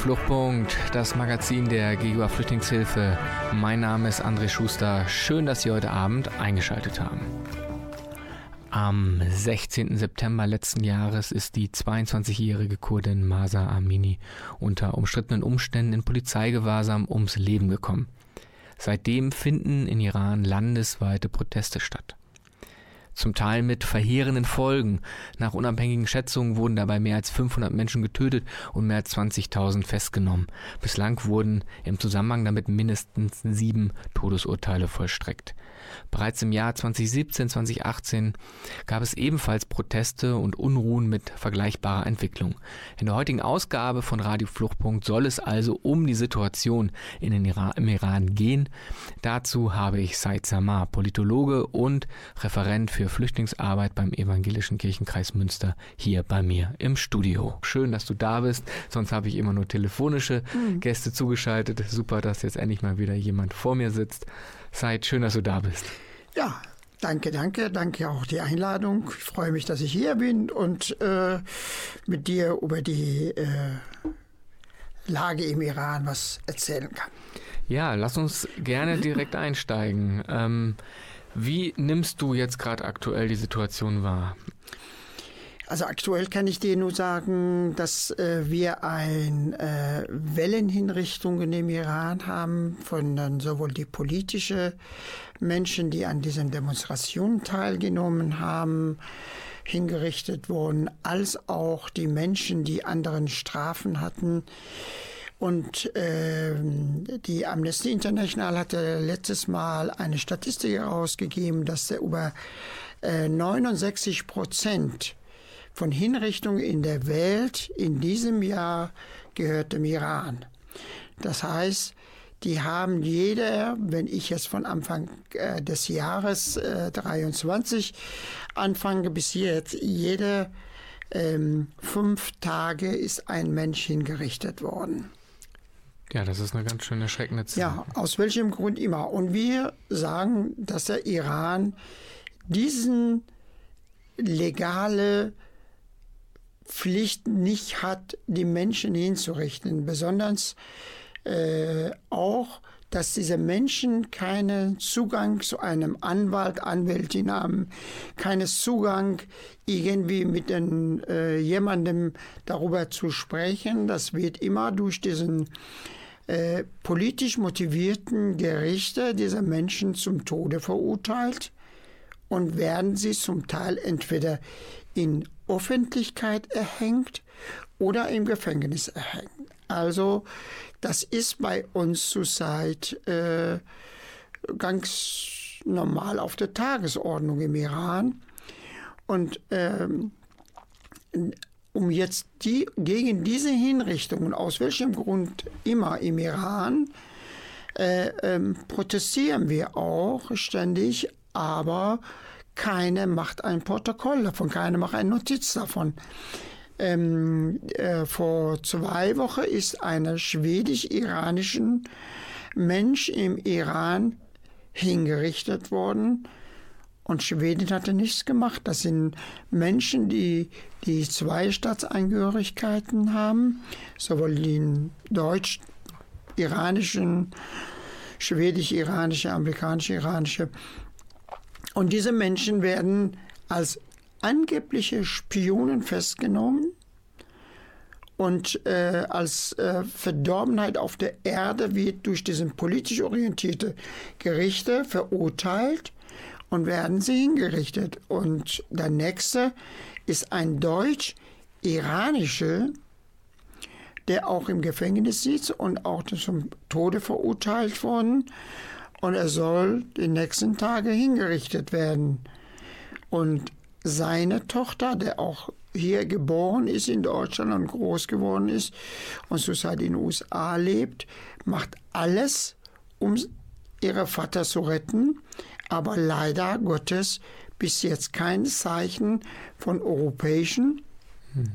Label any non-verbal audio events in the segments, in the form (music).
Fluchtpunkt, das Magazin der GGUA Flüchtlingshilfe. Mein Name ist André Schuster. Schön, dass Sie heute Abend eingeschaltet haben. Am 16. September letzten Jahres ist die 22-jährige Kurdin Masa Amini unter umstrittenen Umständen in Polizeigewahrsam ums Leben gekommen. Seitdem finden in Iran landesweite Proteste statt zum Teil mit verheerenden Folgen. Nach unabhängigen Schätzungen wurden dabei mehr als 500 Menschen getötet und mehr als 20.000 festgenommen. Bislang wurden im Zusammenhang damit mindestens sieben Todesurteile vollstreckt. Bereits im Jahr 2017, 2018 gab es ebenfalls Proteste und Unruhen mit vergleichbarer Entwicklung. In der heutigen Ausgabe von Radio Fluchtpunkt soll es also um die Situation in den Iran, im Iran gehen. Dazu habe ich Said Samar, Politologe und Referent für Flüchtlingsarbeit beim Evangelischen Kirchenkreis Münster, hier bei mir im Studio. Schön, dass du da bist. Sonst habe ich immer nur telefonische mhm. Gäste zugeschaltet. Super, dass jetzt endlich mal wieder jemand vor mir sitzt. Seid schön, dass du da bist. Ja, Danke, danke, danke auch die Einladung. Ich freue mich, dass ich hier bin und äh, mit dir über die äh, Lage im Iran was erzählen kann. Ja, lass uns gerne direkt (laughs) einsteigen. Ähm, wie nimmst du jetzt gerade aktuell die Situation wahr? Also aktuell kann ich dir nur sagen, dass äh, wir ein äh, Wellenhinrichtungen im Iran haben von dann sowohl die politische Menschen, die an diesen Demonstrationen teilgenommen haben, hingerichtet wurden, als auch die Menschen, die anderen Strafen hatten. Und äh, die Amnesty International hatte letztes Mal eine Statistik herausgegeben, dass über äh, 69 Prozent von Hinrichtungen in der Welt in diesem Jahr gehört dem Iran. Das heißt, die haben jeder, wenn ich jetzt von Anfang äh, des Jahres äh, 23 anfange bis jetzt, jede ähm, fünf Tage ist ein Mensch hingerichtet worden. Ja, das ist eine ganz schön erschreckende Zahl. Ja, aus welchem Grund immer. Und wir sagen, dass der Iran diesen legale Pflicht nicht hat, die Menschen hinzurichten, besonders äh, auch, dass diese Menschen keinen Zugang zu einem Anwalt, Anwältin haben, keinen Zugang irgendwie mit den, äh, jemandem darüber zu sprechen. Das wird immer durch diesen äh, politisch motivierten Gerichte dieser Menschen zum Tode verurteilt und werden sie zum Teil entweder in Öffentlichkeit erhängt oder im Gefängnis erhängt. Also das ist bei uns zurzeit äh, ganz normal auf der Tagesordnung im Iran. Und ähm, um jetzt die, gegen diese Hinrichtungen, aus welchem Grund immer im Iran, äh, ähm, protestieren wir auch ständig, aber keine macht ein Protokoll davon, keine macht eine Notiz davon. Ähm, äh, vor zwei Wochen ist einer schwedisch-iranischen Mensch im Iran hingerichtet worden. Und Schweden hatte nichts gemacht. Das sind Menschen, die, die zwei Staatsangehörigkeiten haben, sowohl den deutsch-iranischen, schwedisch-iranische, amerikanisch-iranische und diese Menschen werden als angebliche Spionen festgenommen und äh, als äh, Verdorbenheit auf der Erde wird durch diesen politisch orientierte Gerichte verurteilt und werden sie hingerichtet. Und der nächste ist ein deutsch-iranischer, der auch im Gefängnis sitzt und auch zum Tode verurteilt worden und er soll die nächsten Tage hingerichtet werden. Und seine Tochter, der auch hier geboren ist in Deutschland und groß geworden ist und zurzeit in den USA lebt, macht alles, um ihre Vater zu retten, aber leider Gottes bis jetzt kein Zeichen von europäischen hm.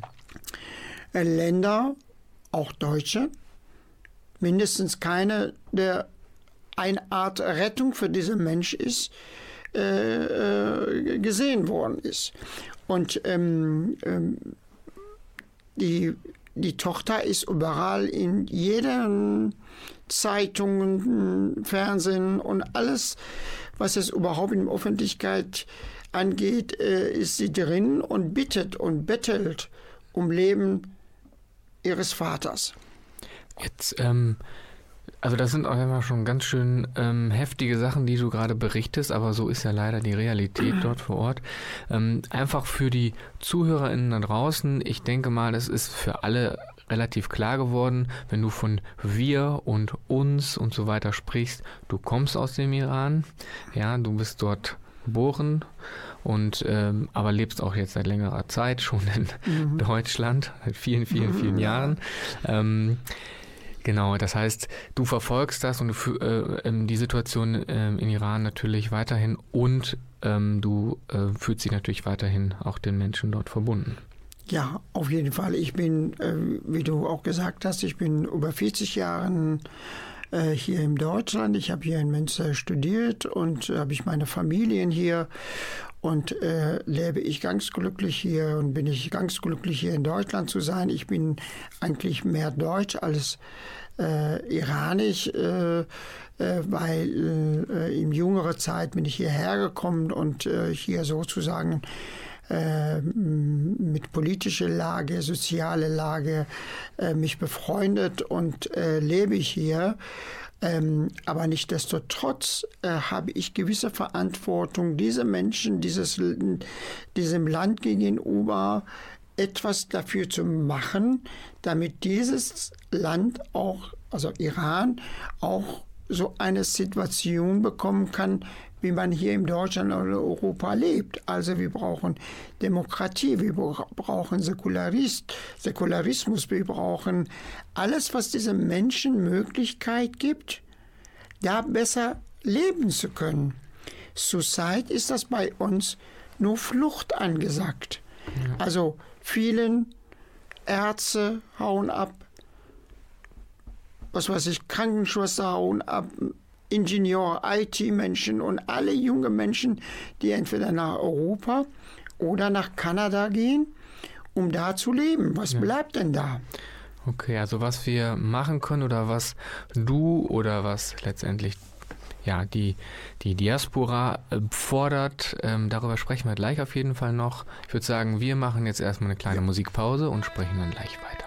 Ländern, auch Deutsche, mindestens keine, der eine Art Rettung für diesen Mensch ist, äh, äh, gesehen worden ist. Und ähm, ähm, die, die Tochter ist überall in jeder Zeitung, Fernsehen und alles, was es überhaupt in der Öffentlichkeit angeht, äh, ist sie drin und bittet und bettelt um Leben ihres Vaters. Jetzt ähm, also das sind auch immer schon ganz schön ähm, heftige Sachen, die du gerade berichtest, aber so ist ja leider die Realität dort vor Ort. Ähm, einfach für die ZuhörerInnen da draußen, ich denke mal, das ist für alle relativ klar geworden, wenn du von wir und uns und so weiter sprichst, du kommst aus dem Iran, ja, du bist dort geboren und ähm, aber lebst auch jetzt seit längerer Zeit schon in mhm. Deutschland, seit vielen, vielen, vielen (laughs) mhm. Jahren. Ähm, Genau, das heißt, du verfolgst das und du, äh, ähm, die Situation äh, in Iran natürlich weiterhin und ähm, du äh, fühlst dich natürlich weiterhin auch den Menschen dort verbunden. Ja, auf jeden Fall. Ich bin, äh, wie du auch gesagt hast, ich bin über 40 Jahre äh, hier in Deutschland. Ich habe hier in Münster studiert und habe ich meine Familien hier und äh, lebe ich ganz glücklich hier und bin ich ganz glücklich hier in Deutschland zu sein. Ich bin eigentlich mehr deutsch als äh, iranisch, äh, äh, weil äh, in jüngerer Zeit bin ich hierher gekommen und äh, hier sozusagen mit politischer Lage, soziale Lage mich befreundet und lebe ich hier. Ähm, aber nichtdestotrotz äh, habe ich gewisse Verantwortung, diese Menschen, dieses, diesem Land gegenüber etwas dafür zu machen, damit dieses Land auch, also Iran, auch so eine Situation bekommen kann, wie man hier in Deutschland oder Europa lebt. Also wir brauchen Demokratie, wir brauchen Säkularist, Säkularismus, wir brauchen alles, was diesen Menschen Möglichkeit gibt, da besser leben zu können. Zurzeit ist das bei uns nur Flucht angesagt. Ja. Also vielen Ärzte hauen ab, was weiß ich, Krankenschwester hauen ab, Ingenieur, IT-Menschen und alle junge Menschen, die entweder nach Europa oder nach Kanada gehen, um da zu leben. Was ja. bleibt denn da? Okay, also was wir machen können oder was du oder was letztendlich ja, die, die Diaspora äh, fordert. Ähm, darüber sprechen wir gleich auf jeden Fall noch. Ich würde sagen, wir machen jetzt erstmal eine kleine. Musikpause und sprechen dann gleich weiter.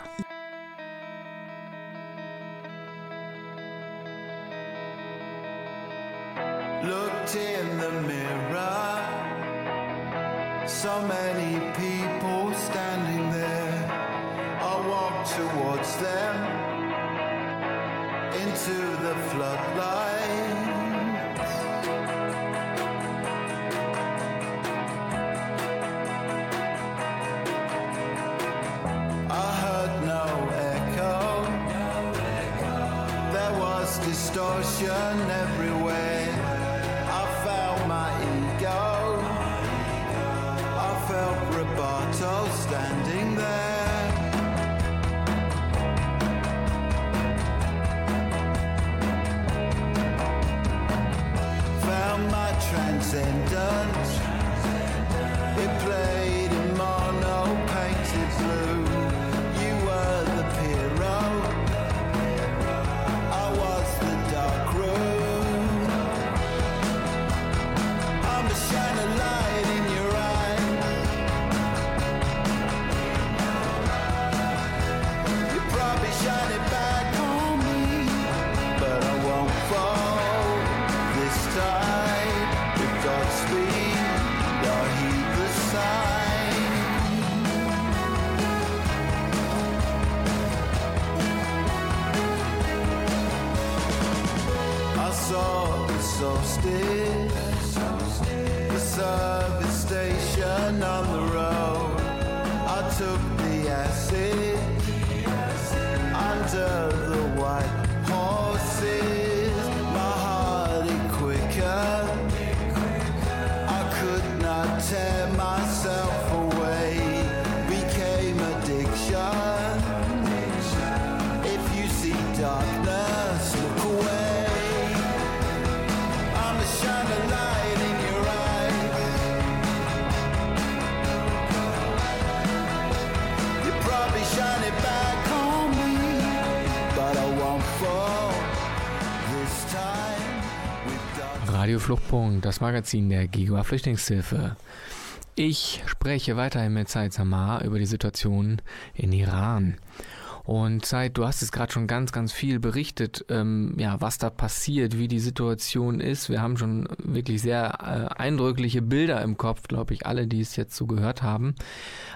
Looked in the mirror, so many people standing there. I walked towards them into the floodlight. I heard no echo. There was distortion everywhere. and done service station on the road. I took Fluchtpunkt, das Magazin der Giga Flüchtlingshilfe. Ich spreche weiterhin mit Said Samar über die Situation in Iran. Und Zeit, du hast es gerade schon ganz, ganz viel berichtet, ähm, ja, was da passiert, wie die Situation ist. Wir haben schon wirklich sehr äh, eindrückliche Bilder im Kopf, glaube ich, alle, die es jetzt so gehört haben.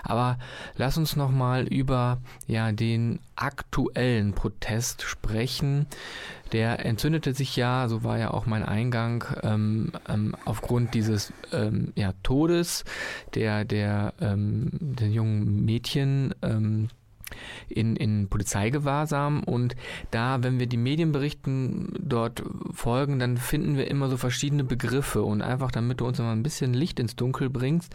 Aber lass uns noch mal über ja den aktuellen Protest sprechen. Der entzündete sich ja, so war ja auch mein Eingang, ähm, ähm, aufgrund dieses ähm, ja, Todes der der ähm, der jungen Mädchen ähm, in, in Polizeigewahrsam und da, wenn wir die Medienberichten dort folgen, dann finden wir immer so verschiedene Begriffe und einfach, damit du uns mal ein bisschen Licht ins Dunkel bringst,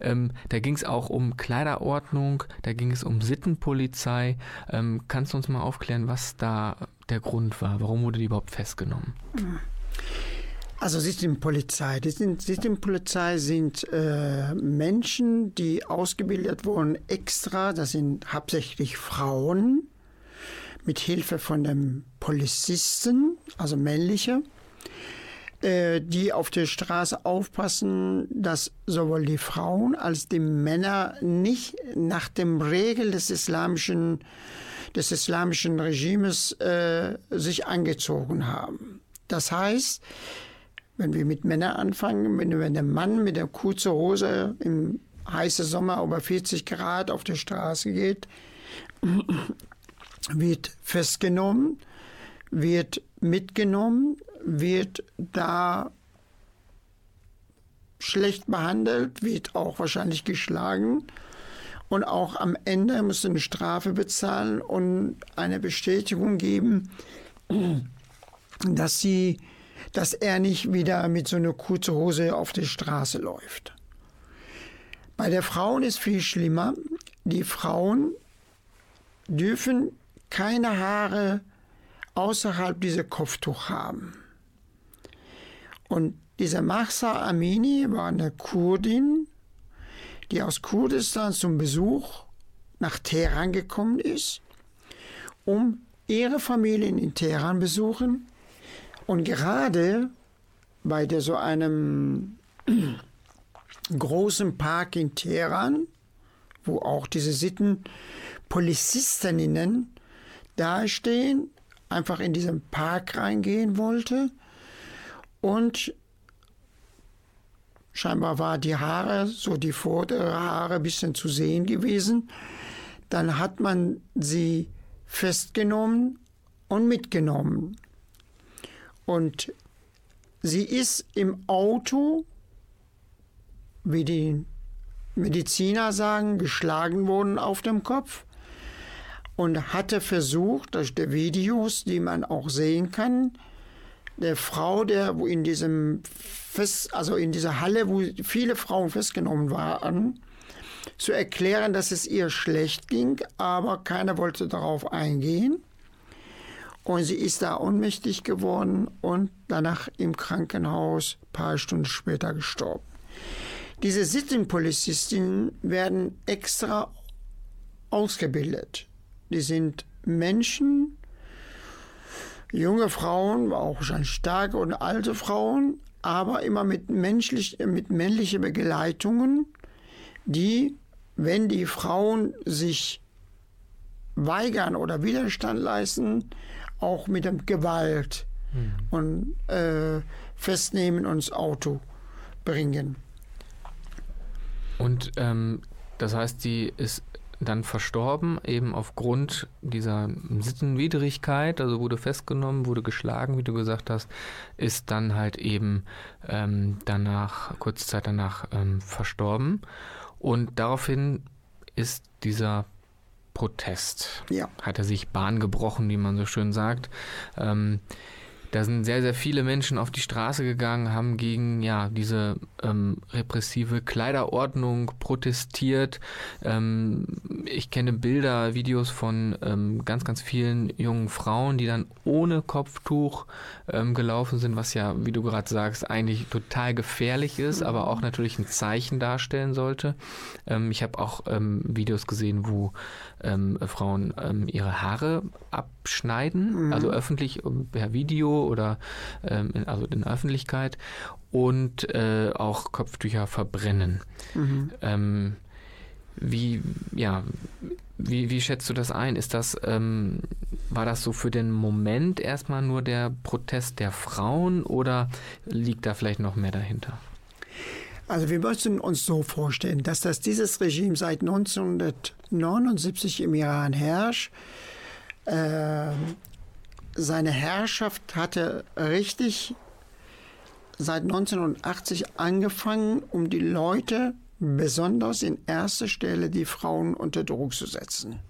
ähm, da ging es auch um Kleiderordnung, da ging es um Sittenpolizei. Ähm, kannst du uns mal aufklären, was da der Grund war? Warum wurde die überhaupt festgenommen? Mhm. Also Systempolizei. Die sind, Systempolizei sind äh, Menschen, die ausgebildet wurden extra, das sind hauptsächlich Frauen, mit Hilfe von dem Polizisten, also männliche, äh, die auf der Straße aufpassen, dass sowohl die Frauen als die Männer nicht nach dem Regel des islamischen, des islamischen Regimes äh, sich angezogen haben. Das heißt, wenn wir mit Männern anfangen, wenn, wenn der Mann mit der kurzen Hose im heißen Sommer über 40 Grad auf der Straße geht, wird festgenommen, wird mitgenommen, wird da schlecht behandelt, wird auch wahrscheinlich geschlagen. Und auch am Ende muss eine Strafe bezahlen und eine Bestätigung geben, dass sie dass er nicht wieder mit so einer kurzen Hose auf der Straße läuft. Bei der Frauen ist viel schlimmer. Die Frauen dürfen keine Haare außerhalb dieser Kopftuch haben. Und diese Mahsa Amini war eine Kurdin, die aus Kurdistan zum Besuch nach Teheran gekommen ist, um ihre Familien in Teheran besuchen und gerade bei der, so einem (clears throat) großen Park in Teheran, wo auch diese Sitten Polizistinnen dastehen, einfach in diesen Park reingehen wollte und scheinbar war die Haare, so die vordere Haare ein bisschen zu sehen gewesen. Dann hat man sie festgenommen und mitgenommen. Und sie ist im Auto, wie die Mediziner sagen, geschlagen worden auf dem Kopf und hatte versucht, durch die Videos, die man auch sehen kann, der Frau, der in diesem Fest, also in dieser Halle, wo viele Frauen festgenommen waren, zu erklären, dass es ihr schlecht ging, aber keiner wollte darauf eingehen. Und sie ist da ohnmächtig geworden und danach im Krankenhaus ein paar Stunden später gestorben. Diese Sittenpolizistinnen werden extra ausgebildet. Die sind Menschen, junge Frauen, auch wahrscheinlich starke und alte Frauen, aber immer mit, menschlich, mit männlichen Begleitungen, die, wenn die Frauen sich weigern oder Widerstand leisten, auch mit dem Gewalt mhm. und äh, festnehmen und ins Auto bringen. Und ähm, das heißt, die ist dann verstorben, eben aufgrund dieser Sittenwidrigkeit, also wurde festgenommen, wurde geschlagen, wie du gesagt hast, ist dann halt eben ähm, danach, kurze Zeit danach ähm, verstorben. Und daraufhin ist dieser Protest. Ja. Hat er sich Bahn gebrochen, wie man so schön sagt. Ähm, da sind sehr, sehr viele Menschen auf die Straße gegangen, haben gegen ja, diese ähm, repressive Kleiderordnung protestiert. Ähm, ich kenne Bilder, Videos von ähm, ganz, ganz vielen jungen Frauen, die dann ohne Kopftuch ähm, gelaufen sind, was ja, wie du gerade sagst, eigentlich total gefährlich ist, aber auch natürlich ein Zeichen darstellen sollte. Ähm, ich habe auch ähm, Videos gesehen, wo Frauen ihre Haare ab abschneiden, mhm. also öffentlich per Video oder ähm, in, also in der Öffentlichkeit und äh, auch Kopftücher verbrennen. Mhm. Ähm, wie, ja, wie, wie schätzt du das ein? Ist das, ähm, war das so für den Moment erstmal nur der Protest der Frauen oder liegt da vielleicht noch mehr dahinter? Also wir müssen uns so vorstellen, dass das dieses Regime seit 1979 im Iran herrscht. Äh, seine Herrschaft hatte richtig seit 1980 angefangen, um die Leute, besonders in erster Stelle die Frauen, unter Druck zu setzen.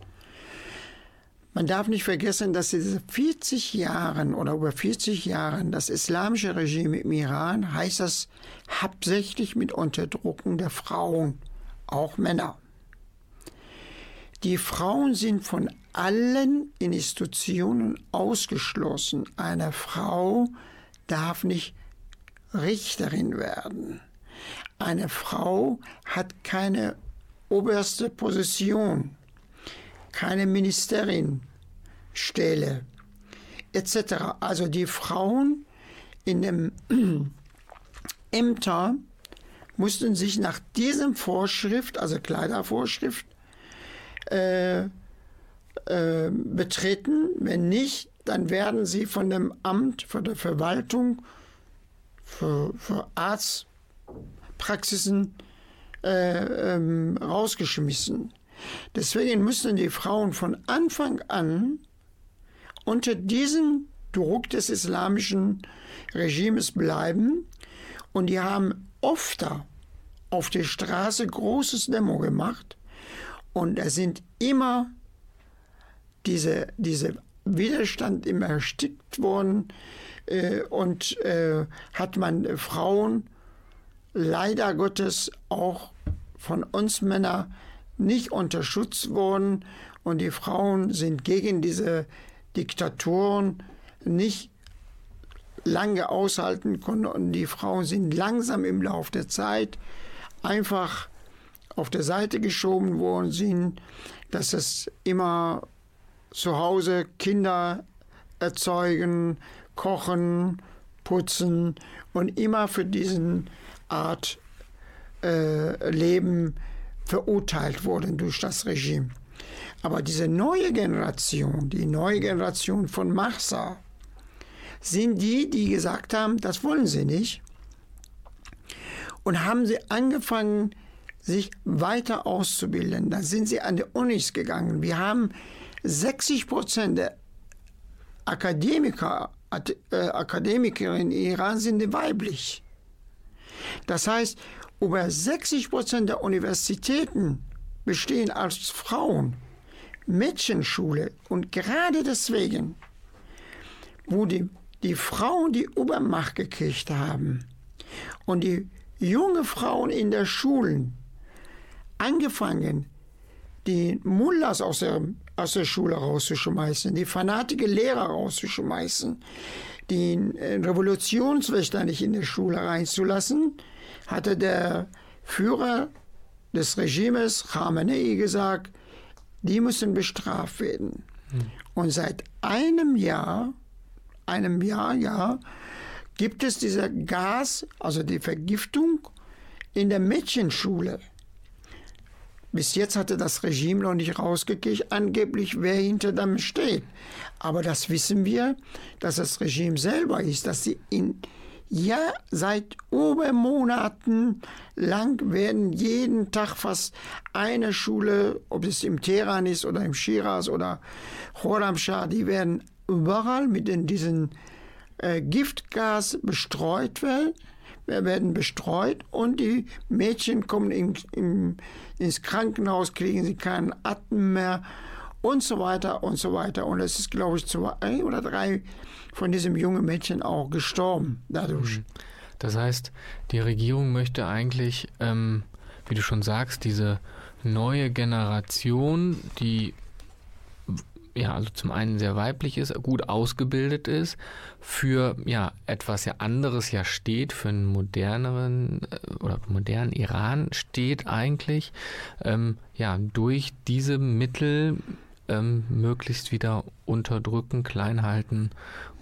Man darf nicht vergessen, dass diese 40 Jahren oder über 40 Jahren das islamische Regime im Iran heißt das hauptsächlich mit Unterdrucken der Frauen, auch Männer. Die Frauen sind von allen Institutionen ausgeschlossen. Eine Frau darf nicht Richterin werden. Eine Frau hat keine oberste Position, keine Ministerin, Stelle etc. Also die Frauen in dem (clears throat) Ämter mussten sich nach diesem Vorschrift, also Kleidervorschrift, äh, äh, betreten. Wenn nicht, dann werden sie von dem Amt, von der Verwaltung, für, für Arztpraxisen äh, ähm, rausgeschmissen. Deswegen müssen die Frauen von Anfang an unter diesem Druck des islamischen Regimes bleiben. Und die haben oft auf der Straße großes Demo gemacht. Und da sind immer diese, diese Widerstand immer erstickt worden. Äh, und äh, hat man Frauen leider Gottes auch von uns Männern nicht unterstützt worden. Und die Frauen sind gegen diese Diktaturen nicht lange aushalten konnten und die Frauen sind langsam im Laufe der Zeit einfach auf der Seite geschoben worden sind, dass es immer zu Hause Kinder erzeugen, kochen, putzen und immer für diesen Art äh, Leben verurteilt wurden durch das Regime. Aber diese neue Generation, die neue Generation von Marsa, sind die, die gesagt haben, das wollen sie nicht. Und haben sie angefangen, sich weiter auszubilden. Da sind sie an die Unis gegangen. Wir haben 60 Prozent der Akademiker, äh, Akademikerinnen in Iran sind weiblich. Das heißt, über 60 Prozent der Universitäten bestehen als Frauen. Mädchenschule. Und gerade deswegen, wo die, die Frauen die Obermacht gekriegt haben und die junge Frauen in der Schulen angefangen, die Mullahs aus der, aus der Schule rauszuschmeißen, die fanatische Lehrer rauszuschmeißen, die Revolutionswächter nicht in der Schule reinzulassen, hatte der Führer des Regimes Khamenei gesagt, die müssen bestraft werden. Hm. Und seit einem Jahr, einem Jahr, ja, gibt es dieser Gas, also die Vergiftung in der Mädchenschule. Bis jetzt hatte das Regime noch nicht rausgekriegt, angeblich, wer hinter dem steht. Aber das wissen wir, dass das Regime selber ist, dass sie in ja, seit Obermonaten lang werden jeden Tag fast eine Schule, ob es im Teheran ist oder im Shiraz oder Khorramshahr, die werden überall mit in diesen äh, Giftgas bestreut werden werden bestreut und die Mädchen kommen in, in, ins Krankenhaus, kriegen sie keinen Atem mehr und so weiter und so weiter. Und es ist, glaube ich, zwei oder drei von diesem jungen Mädchen auch gestorben dadurch. Mhm. Das heißt, die Regierung möchte eigentlich, ähm, wie du schon sagst, diese neue Generation, die ja, also zum einen sehr weiblich ist, gut ausgebildet ist, für ja etwas ja anderes ja steht, für einen moderneren äh, oder modernen Iran steht eigentlich, ähm, ja, durch diese Mittel ähm, möglichst wieder unterdrücken, klein halten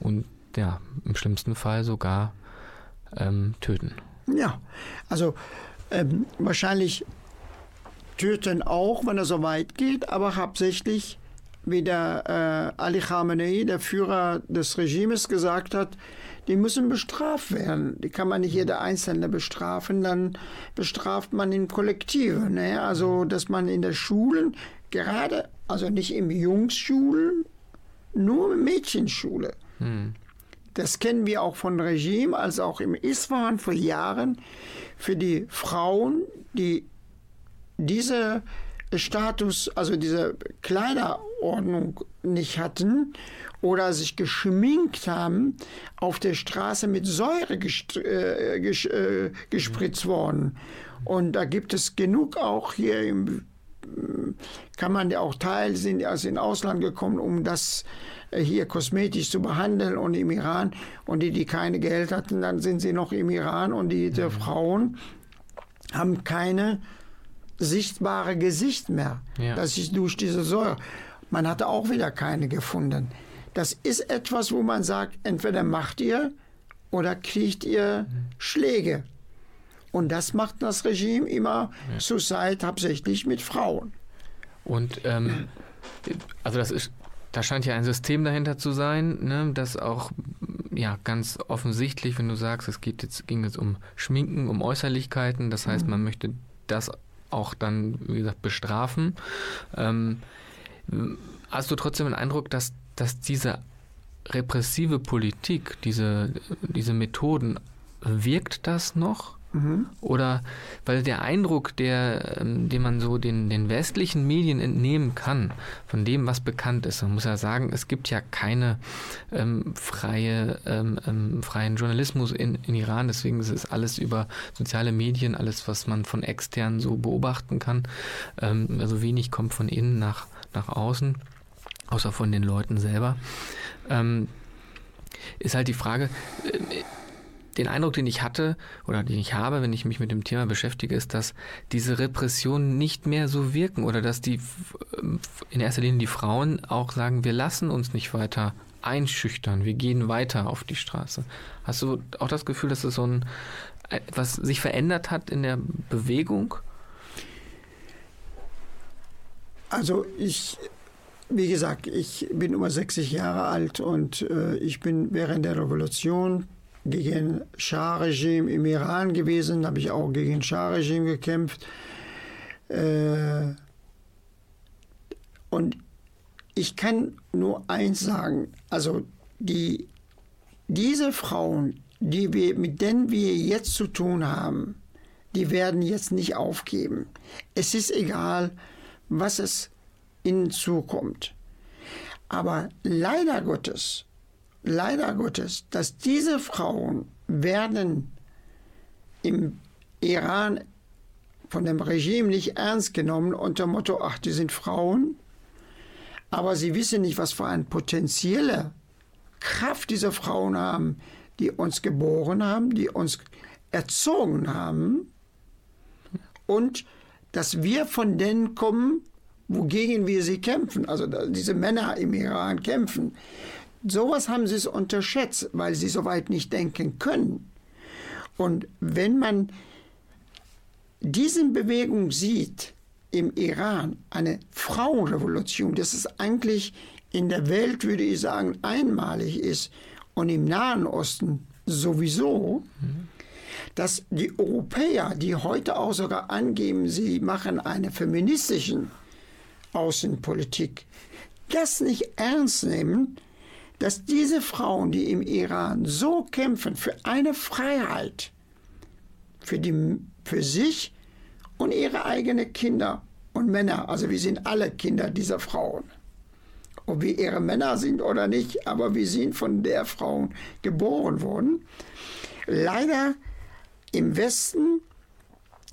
und ja, im schlimmsten Fall sogar ähm, töten. Ja, also ähm, wahrscheinlich töten auch, wenn er so weit geht, aber hauptsächlich, wie der äh, Ali Khamenei, der Führer des Regimes, gesagt hat, die müssen bestraft werden. Die kann man nicht jeder Einzelne bestrafen, dann bestraft man in Kollektive. Ne? Also, dass man in der Schulen, gerade, also nicht im Jungsschulen, nur Mädchenschule. Hm. Das kennen wir auch von Regime, als auch im Isfahan vor Jahren. Für die Frauen, die diese Status, also diese Kleiderordnung nicht hatten oder sich geschminkt haben, auf der Straße mit Säure äh, ges äh, gespritzt worden. Und da gibt es genug auch hier im kann man ja auch Teil sind aus dem Ausland gekommen, um das äh, hier kosmetisch zu behandeln und im Iran und die, die keine Geld hatten, dann sind sie noch im Iran und die, die mhm. Frauen haben keine sichtbare Gesicht mehr. Ja. Das ist durch diese Säure. Man hatte auch wieder keine gefunden. Das ist etwas, wo man sagt, entweder macht ihr oder kriegt ihr. Schläge. Und das macht das Regime immer ja. zur Zeit hauptsächlich mit Frauen. Und ähm, also das ist, da scheint ja ein System dahinter zu sein, ne, das auch ja ganz offensichtlich, wenn du sagst, es geht jetzt, ging jetzt um Schminken, um Äußerlichkeiten, das heißt, mhm. man möchte das auch dann, wie gesagt, bestrafen. Ähm, hast du trotzdem den Eindruck, dass, dass diese repressive Politik, diese, diese Methoden, wirkt das noch? Mhm. Oder weil der Eindruck, der, ähm, den man so den, den westlichen Medien entnehmen kann, von dem, was bekannt ist, man muss ja sagen, es gibt ja keine ähm, freie, ähm, ähm, freien Journalismus in, in Iran, deswegen ist es alles über soziale Medien, alles, was man von extern so beobachten kann. Ähm, also wenig kommt von innen nach, nach außen, außer von den Leuten selber. Ähm, ist halt die Frage, äh, den Eindruck, den ich hatte oder den ich habe, wenn ich mich mit dem Thema beschäftige, ist, dass diese Repressionen nicht mehr so wirken oder dass die in erster Linie die Frauen auch sagen, wir lassen uns nicht weiter einschüchtern, wir gehen weiter auf die Straße. Hast du auch das Gefühl, dass es so ein etwas sich verändert hat in der Bewegung? Also ich wie gesagt, ich bin über 60 Jahre alt und äh, ich bin während der Revolution gegen Schah-Regime im Iran gewesen, habe ich auch gegen Schah-Regime gekämpft. Äh, und ich kann nur eins sagen, also die, diese Frauen, die wir, mit denen wir jetzt zu tun haben, die werden jetzt nicht aufgeben. Es ist egal, was es ihnen zukommt. Aber leider Gottes leider Gottes, dass diese Frauen werden im Iran von dem Regime nicht ernst genommen unter dem Motto, ach, die sind Frauen, aber sie wissen nicht, was für eine potenzielle Kraft diese Frauen haben, die uns geboren haben, die uns erzogen haben und dass wir von denen kommen, wogegen wir sie kämpfen, also diese Männer im Iran kämpfen, sowas haben sie es unterschätzt, weil sie so weit nicht denken können. Und wenn man diese Bewegung sieht im Iran, eine Frauenrevolution, das ist eigentlich in der Welt, würde ich sagen, einmalig ist und im Nahen Osten sowieso, mhm. Dass die Europäer, die heute auch sogar angeben, sie machen eine feministische Außenpolitik, das nicht ernst nehmen dass diese Frauen, die im Iran so kämpfen für eine Freiheit, für, die, für sich und ihre eigenen Kinder und Männer, also wir sind alle Kinder dieser Frauen, ob wir ihre Männer sind oder nicht, aber wir sind von der Frauen geboren worden. Leider im Westen,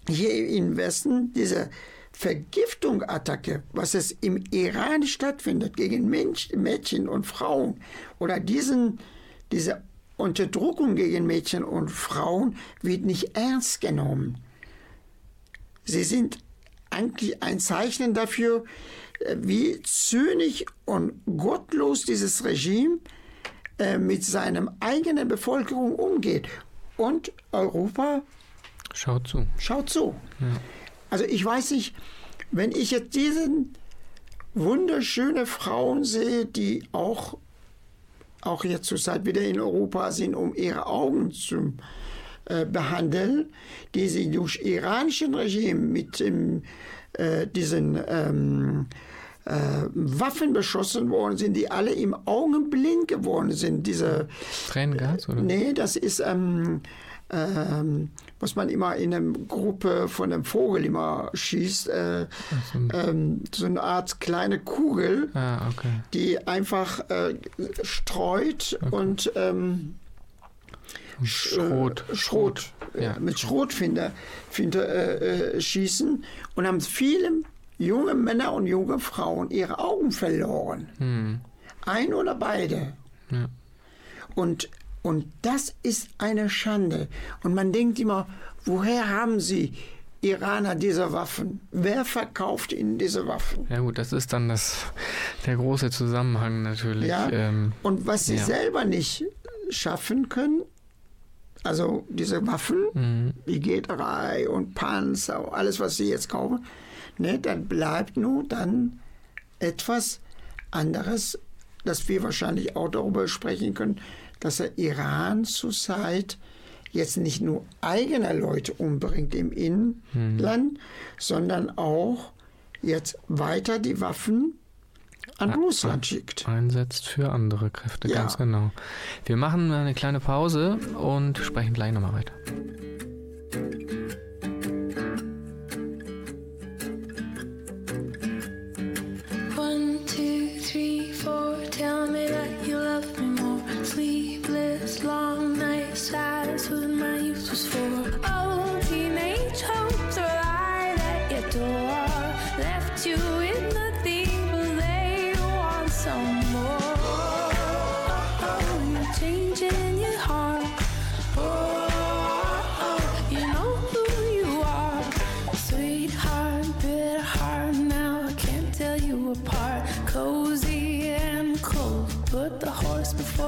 hier im Westen, diese Vergiftungsattacke, was es im Iran stattfindet gegen Mensch, Mädchen und Frauen oder diesen, diese Unterdrückung gegen Mädchen und Frauen wird nicht ernst genommen. Sie sind eigentlich ein Zeichen dafür, äh, wie zynisch und gottlos dieses Regime äh, mit seiner eigenen Bevölkerung umgeht. Und Europa schaut zu. Schaut zu. Ja. Also ich weiß nicht, wenn ich jetzt diesen wunderschöne Frauen sehe, die auch, auch jetzt zurzeit wieder in Europa sind, um ihre Augen zu äh, behandeln, die sie durch iranischen Regime mit dem, äh, diesen ähm, äh, Waffen beschossen worden sind, die alle im Augen blind geworden sind. Diese Tränengas, oder? Nee, das ist ähm, ähm, was man immer in einer Gruppe von einem Vogel immer schießt, äh, so. Ähm, so eine Art kleine Kugel, ah, okay. die einfach äh, streut okay. und ähm, Schrot. Äh, Schrot, ja. mit Schrotfinder Finder, äh, äh, schießen und haben viele junge Männer und junge Frauen ihre Augen verloren. Hm. Ein oder beide. Ja. Und und das ist eine Schande. Und man denkt immer, woher haben sie Iraner diese Waffen? Wer verkauft ihnen diese Waffen? Ja gut, das ist dann das, der große Zusammenhang natürlich. Ja, ähm, und was sie ja. selber nicht schaffen können, also diese Waffen, mhm. die G3 und Panzer, alles, was sie jetzt kaufen, ne, dann bleibt nur dann etwas anderes, dass wir wahrscheinlich auch darüber sprechen können, dass der Iran zurzeit jetzt nicht nur eigene Leute umbringt im Inland, hm. sondern auch jetzt weiter die Waffen an Russland schickt. Einsetzt für andere Kräfte, ja. ganz genau. Wir machen eine kleine Pause und sprechen gleich nochmal weiter.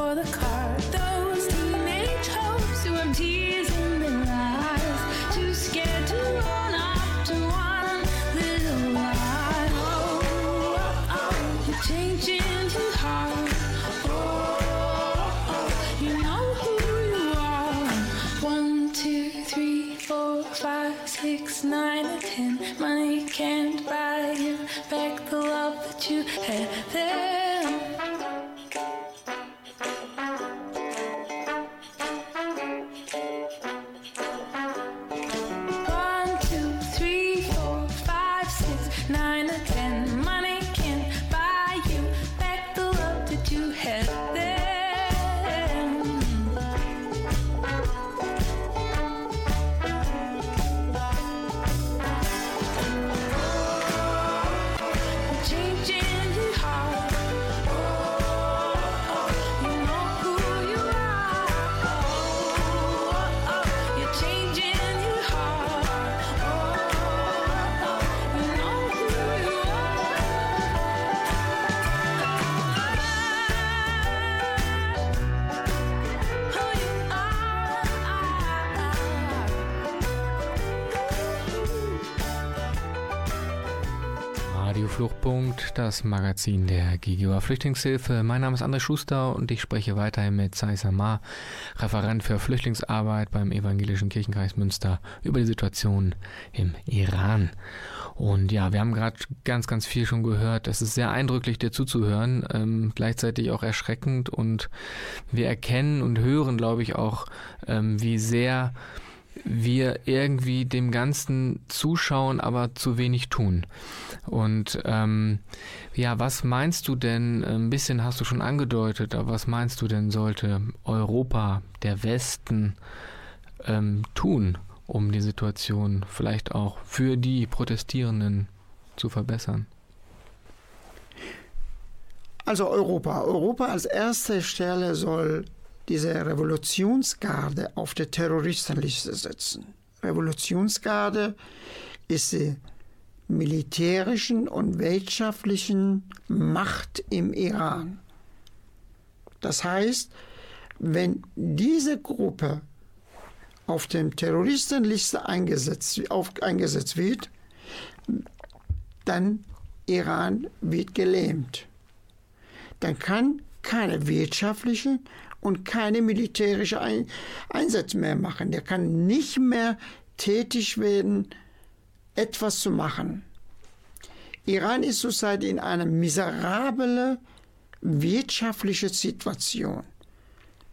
Fluchtpunkt, das Magazin der GGUA Flüchtlingshilfe. Mein Name ist André Schuster und ich spreche weiterhin mit Sai Samar, Referent für Flüchtlingsarbeit beim Evangelischen Kirchenkreis Münster, über die Situation im Iran. Und ja, wir haben gerade ganz, ganz viel schon gehört. Es ist sehr eindrücklich, dir zuzuhören, ähm, gleichzeitig auch erschreckend und wir erkennen und hören, glaube ich, auch, ähm, wie sehr wir irgendwie dem Ganzen zuschauen, aber zu wenig tun. Und ähm, ja, was meinst du denn, ein bisschen hast du schon angedeutet, aber was meinst du denn, sollte Europa, der Westen ähm, tun, um die Situation vielleicht auch für die Protestierenden zu verbessern? Also Europa. Europa als erste Stelle soll diese Revolutionsgarde auf der Terroristenliste setzen. Revolutionsgarde ist die militärischen und wirtschaftlichen Macht im Iran. Das heißt, wenn diese Gruppe auf der Terroristenliste eingesetzt, auf, eingesetzt wird, dann Iran wird gelähmt. Dann kann keine wirtschaftliche und keine militärische Ein Einsätze mehr machen. Der kann nicht mehr tätig werden, etwas zu machen. Iran ist zurzeit in einer miserablen wirtschaftlichen Situation.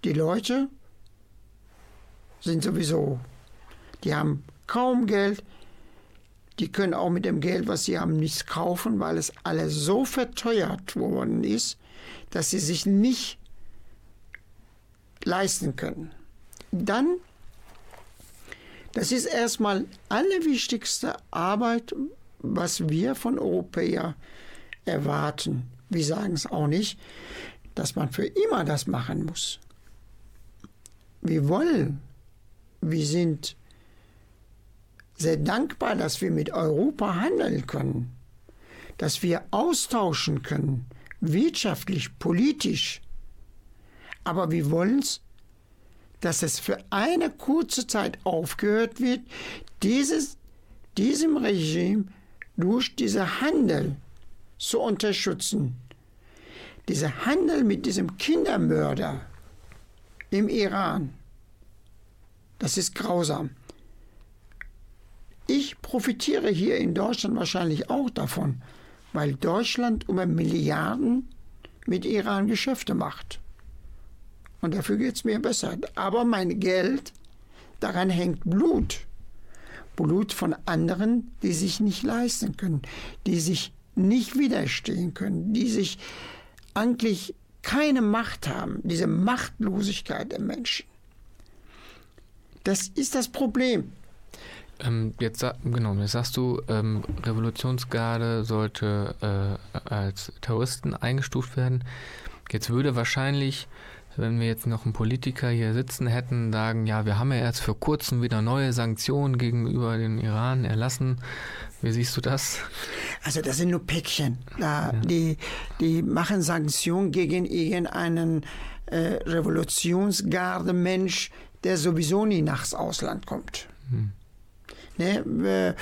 Die Leute sind sowieso, die haben kaum Geld, die können auch mit dem Geld, was sie haben, nichts kaufen, weil es alles so verteuert worden ist, dass sie sich nicht leisten können. Dann, das ist erstmal allerwichtigste Arbeit, was wir von Europäern erwarten. Wir sagen es auch nicht, dass man für immer das machen muss. Wir wollen, wir sind sehr dankbar, dass wir mit Europa handeln können, dass wir austauschen können, wirtschaftlich, politisch. Aber wir wollen es, dass es für eine kurze Zeit aufgehört wird, dieses, diesem Regime durch diesen Handel zu unterstützen. Dieser Handel mit diesem Kindermörder im Iran, das ist grausam. Ich profitiere hier in Deutschland wahrscheinlich auch davon, weil Deutschland über Milliarden mit Iran Geschäfte macht. Und dafür geht es mir besser. Aber mein Geld, daran hängt Blut. Blut von anderen, die sich nicht leisten können, die sich nicht widerstehen können, die sich eigentlich keine Macht haben, diese Machtlosigkeit der Menschen. Das ist das Problem. Ähm, jetzt, genau, jetzt sagst du, ähm, Revolutionsgarde sollte äh, als Terroristen eingestuft werden. Jetzt würde wahrscheinlich, wenn wir jetzt noch einen Politiker hier sitzen hätten, sagen, ja, wir haben ja erst vor kurzem wieder neue Sanktionen gegenüber den Iran erlassen. Wie siehst du das? Also das sind nur Päckchen. Da, ja. die, die machen Sanktionen gegen irgendeinen äh, Revolutionsgarde-Mensch, der sowieso nie nachts Ausland kommt. Hm. Ne,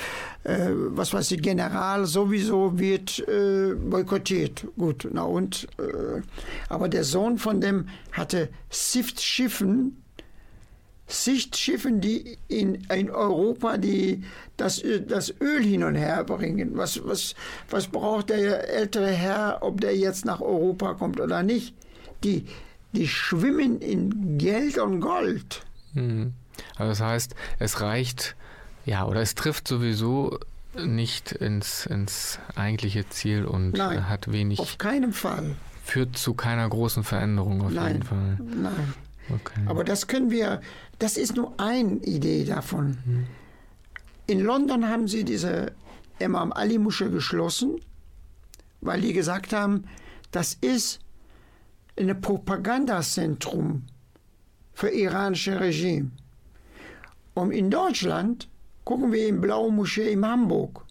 äh, äh, was weiß ich, General sowieso wird äh, boykottiert. Gut, na und? Äh, aber der Sohn von dem hatte Siftschiffen, Sichtschiffen, die in, in Europa die, das, das Öl hin und her bringen. Was, was, was braucht der ältere Herr, ob der jetzt nach Europa kommt oder nicht? Die, die schwimmen in Geld und Gold. Hm. Also das heißt, es reicht ja, oder es trifft sowieso nicht ins, ins eigentliche Ziel und Nein, hat wenig. Auf keinen Fall. Führt zu keiner großen Veränderung auf Nein, jeden Fall. Nein. Okay. Aber das können wir, das ist nur eine Idee davon. Hm. In London haben sie diese Imam Ali Muschel geschlossen, weil die gesagt haben, das ist ein Propagandazentrum für iranische Regime. Und in Deutschland Gucken wir in Blaue Moschee in Hamburg.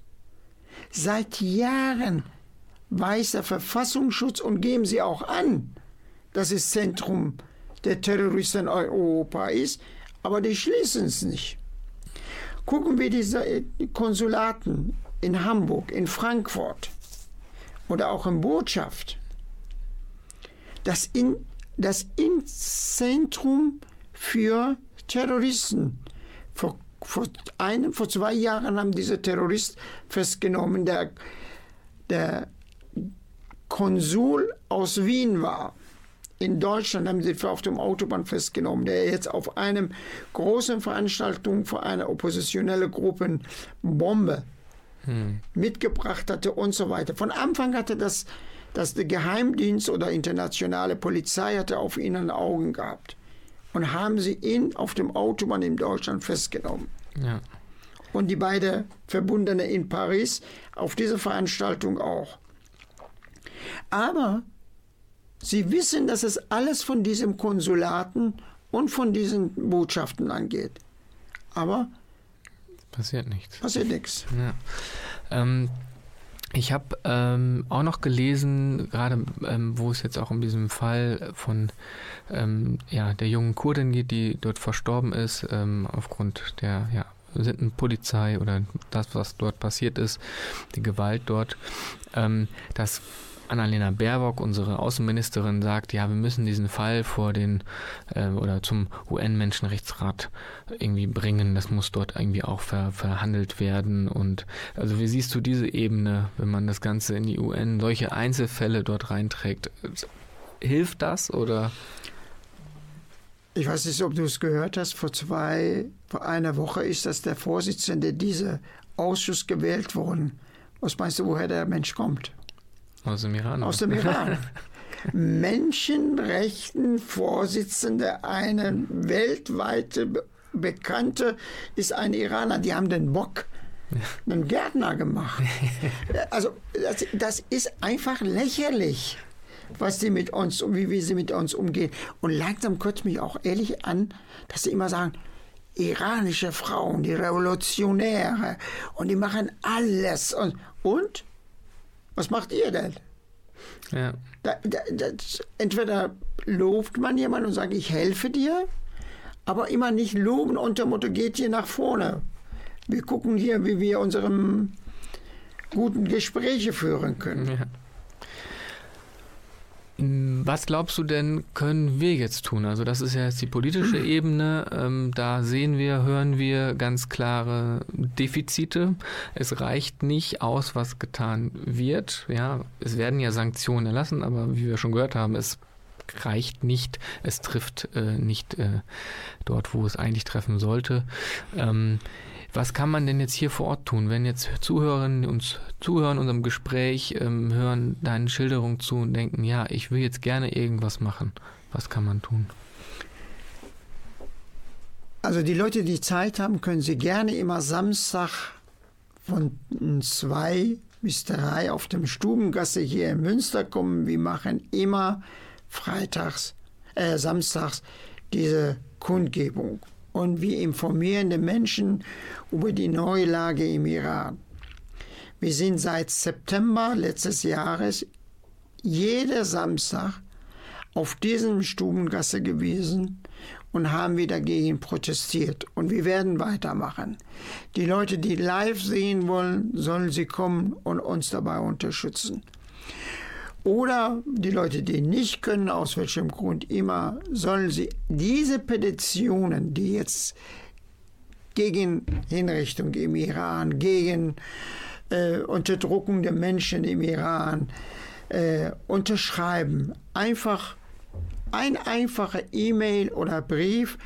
Seit Jahren weiß der Verfassungsschutz und geben sie auch an, dass es Zentrum der Terroristen in Europa ist, aber die schließen es nicht. Gucken wir die Konsulaten in Hamburg, in Frankfurt oder auch in Botschaft. Das, in, das Zentrum für Terroristen. Vor einem, vor zwei Jahren haben diese Terrorist festgenommen, der, der Konsul aus Wien war. In Deutschland haben sie auf dem Autobahn festgenommen, der jetzt auf einem großen Veranstaltung für eine oppositionelle Gruppe Bombe hm. mitgebracht hatte und so weiter. Von Anfang hatte das, das der Geheimdienst oder internationale Polizei hatte auf ihnen Augen gehabt und haben sie ihn auf dem Autobahn in Deutschland festgenommen. Ja. Und die beiden Verbundene in Paris auf dieser Veranstaltung auch. Aber sie wissen, dass es alles von diesem Konsulaten und von diesen Botschaften angeht. Aber Passiert nichts. Passiert nichts. Ja. Ähm, ich habe ähm, auch noch gelesen, gerade ähm, wo es jetzt auch um diesen Fall von ähm, ja, der jungen Kurdin geht, die dort verstorben ist, ähm, aufgrund der ja, Sittenpolizei oder das, was dort passiert ist, die Gewalt dort, ähm, dass Annalena Baerbock, unsere Außenministerin, sagt, ja, wir müssen diesen Fall vor den äh, oder zum UN-Menschenrechtsrat irgendwie bringen. Das muss dort irgendwie auch ver, verhandelt werden. Und also wie siehst du diese Ebene, wenn man das Ganze in die UN, solche Einzelfälle dort reinträgt? Hilft das oder? Ich weiß nicht, ob du es gehört hast. Vor zwei, vor einer Woche ist das der Vorsitzende dieser Ausschuss gewählt worden. Was meinst du, woher der Mensch kommt? Aus dem Iran. Aus dem Iran. (laughs) Menschenrechten-Vorsitzende, eine weltweite bekannte, ist ein Iraner. Die haben den Bock, einen Gärtner gemacht. (laughs) Also das, das ist einfach lächerlich, was sie mit uns und wie, wie sie mit uns umgehen. Und langsam kotzt mich auch ehrlich an, dass sie immer sagen, iranische Frauen, die Revolutionäre und die machen alles. Und, und was macht ihr denn? Ja. Da, da, das, entweder lobt man jemanden und sagt, ich helfe dir, aber immer nicht loben unter Motto, geht hier nach vorne. Wir gucken hier, wie wir unsere guten Gespräche führen können. Ja. Was glaubst du denn, können wir jetzt tun? Also das ist ja jetzt die politische (clears throat) Ebene. Ähm, da sehen wir, hören wir ganz klare Defizite. Es reicht nicht aus, was getan wird. Ja, es werden ja Sanktionen erlassen, aber wie wir schon gehört haben, es reicht nicht. Es trifft äh, nicht äh, dort, wo es eigentlich treffen sollte. Ähm, was kann man denn jetzt hier vor Ort tun, wenn jetzt Zuhörerinnen uns zuhören, unserem Gespräch, ähm, hören deinen Schilderungen zu und denken, ja, ich will jetzt gerne irgendwas machen. Was kann man tun? Also die Leute, die Zeit haben, können sie gerne immer Samstag von zwei bis drei auf dem Stubengasse hier in Münster kommen. Wir machen immer freitags, äh, samstags diese Kundgebung und wir informieren die Menschen über die neue Lage im Iran. Wir sind seit September letztes Jahres jeder Samstag auf diesem Stubengasse gewesen und haben wir dagegen protestiert. Und wir werden weitermachen. Die Leute, die live sehen wollen, sollen sie kommen und uns dabei unterstützen. Oder die Leute, die nicht können, aus welchem Grund immer, sollen sie diese Petitionen, die jetzt gegen Hinrichtung im Iran, gegen äh, Unterdrückung der Menschen im Iran äh, unterschreiben. Einfach ein einfacher E-Mail oder Brief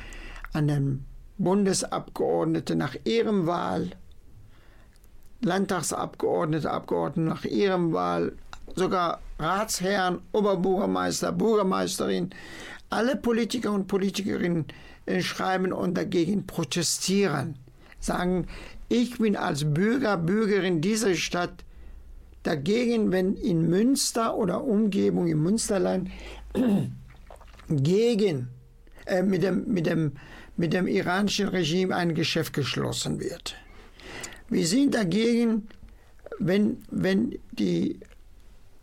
an den Bundesabgeordneten nach ihrem Wahl, Landtagsabgeordnete, Abgeordnete nach ihrem Wahl, sogar Ratsherren, Oberbürgermeister, Bürgermeisterin, alle Politiker und Politikerinnen äh, schreiben und dagegen protestieren. Sagen, ich bin als Bürger, Bürgerin dieser Stadt dagegen, wenn in Münster oder Umgebung im Münsterland (clears throat) gegen äh, mit, dem, mit, dem, mit dem iranischen Regime ein Geschäft geschlossen wird. Wir sind dagegen, wenn, wenn die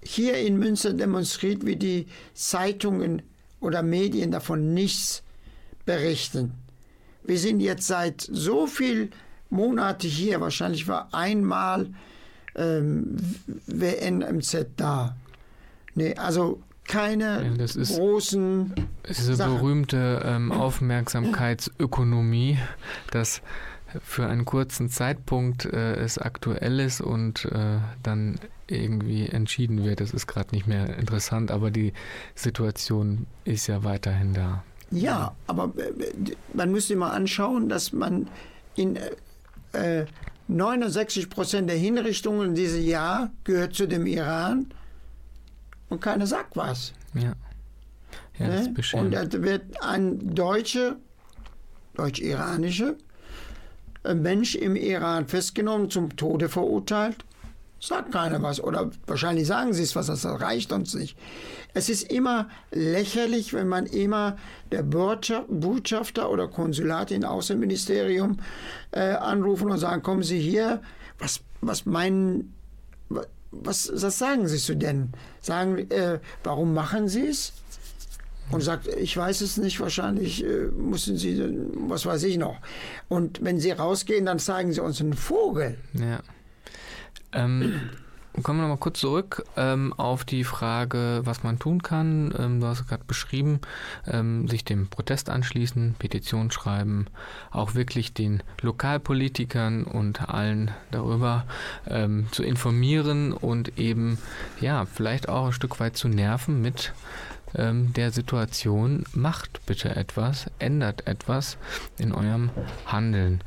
hier in Münster demonstriert, wie die Zeitungen oder Medien davon nichts berichten. Wir sind jetzt seit so viel Monate hier, wahrscheinlich war einmal ähm, WNMZ da. Nee, also keine ja, ist, großen. Diese Sachen. berühmte ähm, Aufmerksamkeitsökonomie, dass für einen kurzen Zeitpunkt äh, es aktuell ist und äh, dann irgendwie entschieden wird. Das ist gerade nicht mehr interessant, aber die Situation ist ja weiterhin da. Ja, aber äh, man müsste mal anschauen, dass man in äh, 69 Prozent der Hinrichtungen in diesem Jahr gehört zu dem Iran und keiner sagt was. Ja. ja das ne? Und da wird ein Deutsche, deutsch-iranische Mensch im Iran festgenommen, zum Tode verurteilt Sagt keiner was. Oder wahrscheinlich sagen sie es was, das reicht uns nicht. Es ist immer lächerlich, wenn man immer der Botschafter oder Konsulat im Außenministerium äh, anrufen und sagen, kommen Sie hier, was, was meinen, was, was sagen Sie zu denn? Sagen, äh, warum machen Sie es? Und sagt, ich weiß es nicht, wahrscheinlich äh, müssen Sie, was weiß ich noch. Und wenn Sie rausgehen, dann zeigen Sie uns einen Vogel. Ja. Ähm, kommen wir nochmal kurz zurück ähm, auf die Frage, was man tun kann. Ähm, du hast gerade beschrieben, ähm, sich dem Protest anschließen, Petition schreiben, auch wirklich den Lokalpolitikern und allen darüber ähm, zu informieren und eben, ja, vielleicht auch ein Stück weit zu nerven mit ähm, der Situation, macht bitte etwas, ändert etwas in eurem Handeln.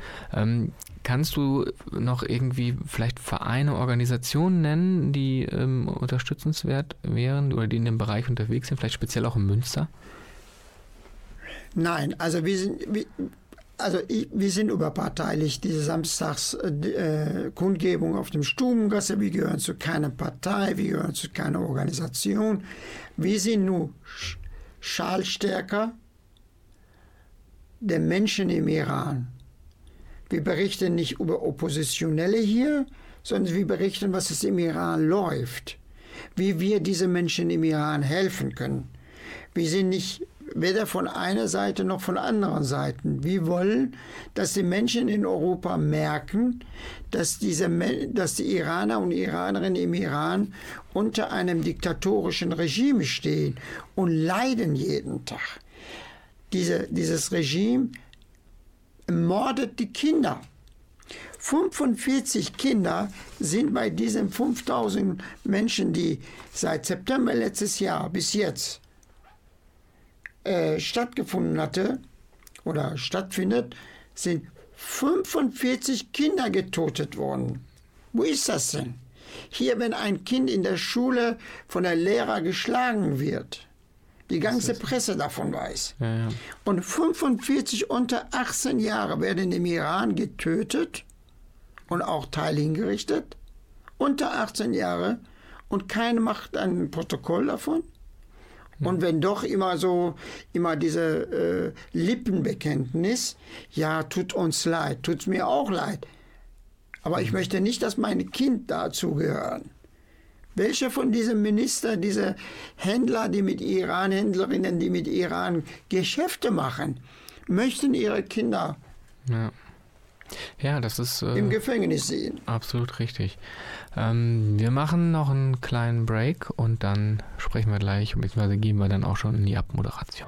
Kannst du noch irgendwie vielleicht Vereine, Organisationen nennen, die ähm, unterstützenswert wären oder die in dem Bereich unterwegs sind, vielleicht speziell auch in Münster? Nein, also wir sind, wir, also wir sind überparteilich. Diese Samstagskundgebung äh, auf dem Stubengasse, wir gehören zu keiner Partei, wir gehören zu keiner Organisation. Wir sind nur Schalstärker der Menschen im Iran. Wir berichten nicht über Oppositionelle hier, sondern wir berichten, was es im Iran läuft, wie wir diese Menschen im Iran helfen können. Wir sind nicht weder von einer Seite noch von anderen Seiten. Wir wollen, dass die Menschen in Europa merken, dass, diese, dass die Iraner und Iranerinnen im Iran unter einem diktatorischen Regime stehen und leiden jeden Tag. Diese, dieses Regime mordet die Kinder. 45 Kinder sind bei diesen 5000 Menschen, die seit September letztes Jahr bis jetzt äh, stattgefunden hatte oder stattfindet, sind 45 Kinder getötet worden. Wo ist das denn? Hier, wenn ein Kind in der Schule von der Lehrer geschlagen wird, die ganze Presse davon weiß. Ja, ja. Und 45 unter 18 Jahre werden im Iran getötet und auch Teil hingerichtet. Unter 18 Jahre und keiner macht ein Protokoll davon. Und wenn doch immer so, immer diese äh, Lippenbekenntnis, ja, tut uns leid, tut mir auch leid. Aber ich möchte nicht, dass meine Kind dazugehören. Welcher von diesen Ministern, diese Händler, die mit Iran, Händlerinnen, die mit Iran Geschäfte machen, möchten ihre Kinder ja. Ja, das ist äh, im Gefängnis sehen. Absolut richtig. Ähm, wir machen noch einen kleinen Break und dann sprechen wir gleich, beziehungsweise gehen wir dann auch schon in die Abmoderation.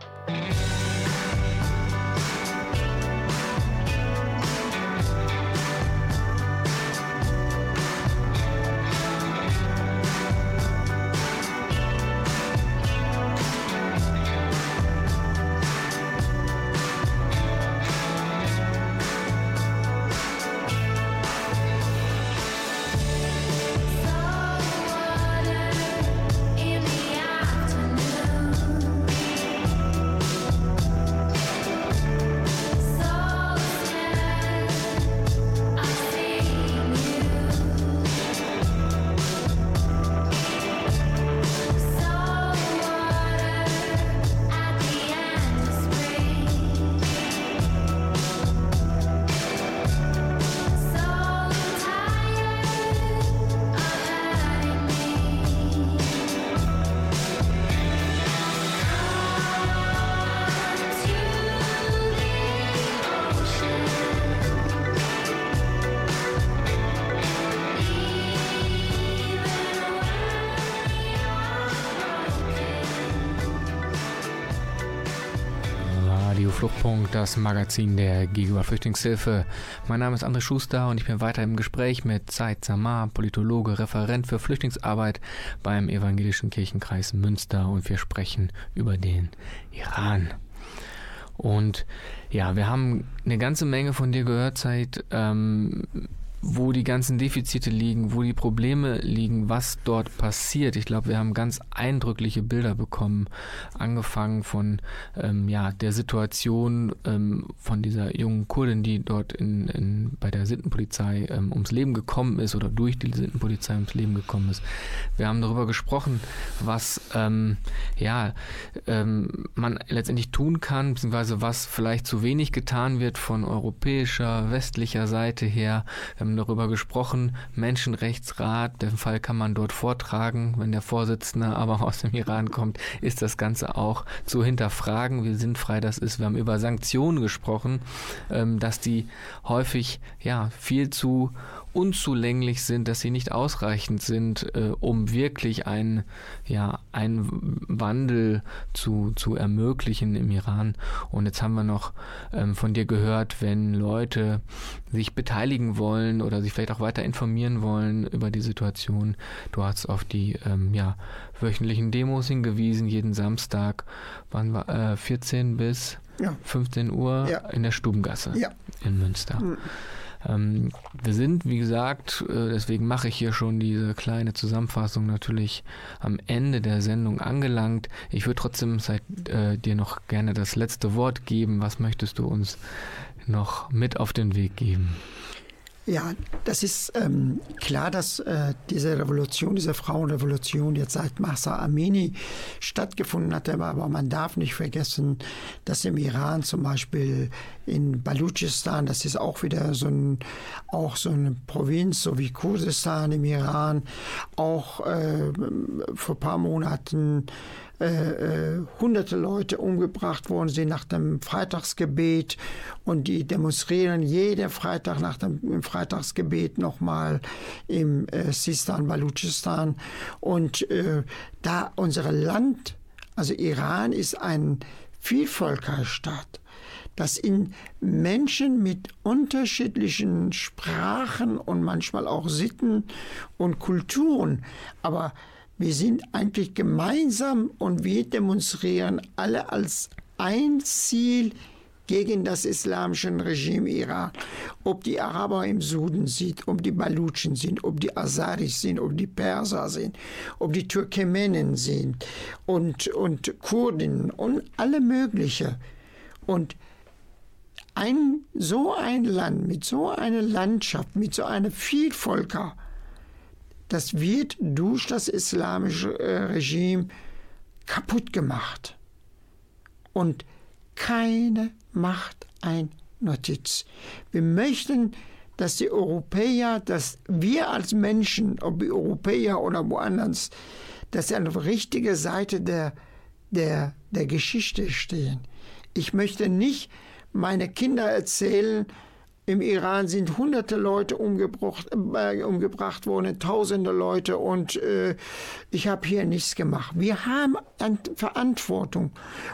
Das Magazin der Gegenüber Flüchtlingshilfe. Mein Name ist André Schuster und ich bin weiter im Gespräch mit Said Samar, Politologe, Referent für Flüchtlingsarbeit beim Evangelischen Kirchenkreis Münster und wir sprechen über den Iran. Und ja, wir haben eine ganze Menge von dir gehört, Said. Ähm, wo die ganzen Defizite liegen, wo die Probleme liegen, was dort passiert. Ich glaube, wir haben ganz eindrückliche Bilder bekommen, angefangen von ähm, ja, der Situation ähm, von dieser jungen Kurdin, die dort in, in, bei der Sittenpolizei ähm, ums Leben gekommen ist oder durch die Sittenpolizei ums Leben gekommen ist. Wir haben darüber gesprochen, was ähm, ja, ähm, man letztendlich tun kann, beziehungsweise was vielleicht zu wenig getan wird von europäischer, westlicher Seite her. Wir haben darüber gesprochen, Menschenrechtsrat, den Fall kann man dort vortragen. Wenn der Vorsitzende aber (laughs) aus dem Iran kommt, ist das Ganze auch zu hinterfragen, wie sinnfrei das ist. Wir haben über Sanktionen gesprochen, ähm, dass die häufig ja viel zu unzulänglich sind, dass sie nicht ausreichend sind, äh, um wirklich einen, ja, einen Wandel zu, zu ermöglichen im Iran. Und jetzt haben wir noch ähm, von dir gehört, wenn Leute sich beteiligen wollen oder sich vielleicht auch weiter informieren wollen über die Situation. Du hast auf die ähm, ja, wöchentlichen Demos hingewiesen, jeden Samstag, wann war äh, 14 bis ja. 15 Uhr ja. in der Stubengasse ja. in Münster. Mhm. Ähm, wir sind, wie gesagt, äh, deswegen mache ich hier schon diese kleine Zusammenfassung natürlich am Ende der Sendung angelangt. Ich würde trotzdem seit, äh, dir noch gerne das letzte Wort geben. Was möchtest du uns noch mit auf den Weg geben? Ja, das ist ähm, klar, dass äh, diese Revolution, diese Frauenrevolution jetzt seit Masa Amini stattgefunden hat. Aber man darf nicht vergessen, dass im Iran zum Beispiel in Balutschistan, das ist auch wieder so, ein, auch so eine Provinz, so wie Kurdistan im Iran, auch äh, vor ein paar Monaten äh, äh, hunderte Leute umgebracht worden sind nach dem Freitagsgebet. Und die demonstrieren jeden Freitag nach dem Freitagsgebet nochmal im äh, Sistan, Balutschistan. Und äh, da unser Land, also Iran ist ein Vielvölkerstaat dass in Menschen mit unterschiedlichen Sprachen und manchmal auch Sitten und Kulturen, aber wir sind eigentlich gemeinsam und wir demonstrieren alle als ein Ziel gegen das islamische Regime Iran. Ob die Araber im Süden sind, ob die Balutschen sind, ob die Azaris sind, ob die Perser sind, ob die Turkmenen sind und, und Kurden und alle mögliche. Und ein, so ein Land mit so einer Landschaft, mit so einer Vielvölker, das wird durch das islamische äh, Regime kaputt gemacht. Und keine macht ein Notiz. Wir möchten, dass die Europäer, dass wir als Menschen, ob Europäer oder woanders, dass sie an der richtigen Seite der, der, der Geschichte stehen. Ich möchte nicht meine Kinder erzählen, im Iran sind hunderte Leute umgebracht, äh, umgebracht worden, tausende Leute und äh, ich habe hier nichts gemacht. Wir haben Verantwortung,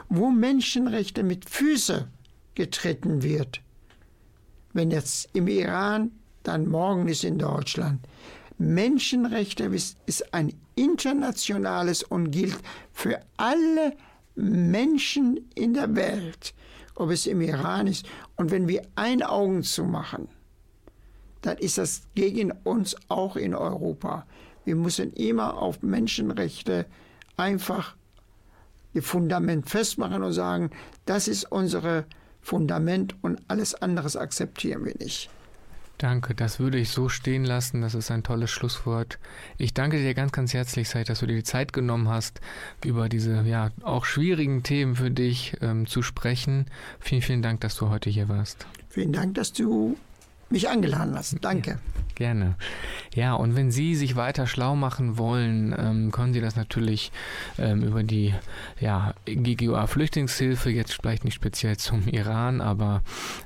wo Menschenrechte mit Füßen getreten wird. Wenn jetzt im Iran, dann morgen ist in Deutschland. Menschenrechte ist ein internationales und gilt für alle Menschen in der Welt ob es im Iran ist. Und wenn wir ein Augen zu machen, dann ist das gegen uns auch in Europa. Wir müssen immer auf Menschenrechte einfach ihr Fundament festmachen und sagen, das ist unser Fundament und alles anderes akzeptieren wir nicht. Danke, das würde ich so stehen lassen. Das ist ein tolles Schlusswort. Ich danke dir ganz, ganz herzlich, Said, dass du dir die Zeit genommen hast, über diese ja auch schwierigen Themen für dich ähm, zu sprechen. Vielen, vielen Dank, dass du heute hier warst. Vielen Dank, dass du mich eingeladen hast. Danke. Ja, gerne. Ja, und wenn Sie sich weiter schlau machen wollen, ähm, können Sie das natürlich ähm, über die ja, GGUA Flüchtlingshilfe, jetzt vielleicht nicht speziell zum Iran, aber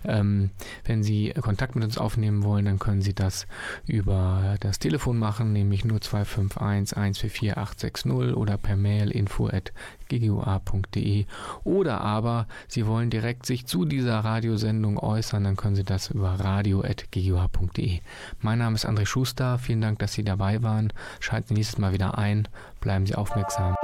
ähm, wenn Sie Kontakt mit uns aufnehmen wollen, dann können Sie das über das Telefon machen, nämlich 0251 144 860 oder per Mail info at ggua.de oder aber Sie wollen direkt sich zu dieser Radiosendung äußern, dann können Sie das über radio.ggua.de. Mein Name ist André Schuster, vielen Dank, dass Sie dabei waren. Schalten Sie nächstes Mal wieder ein, bleiben Sie aufmerksam.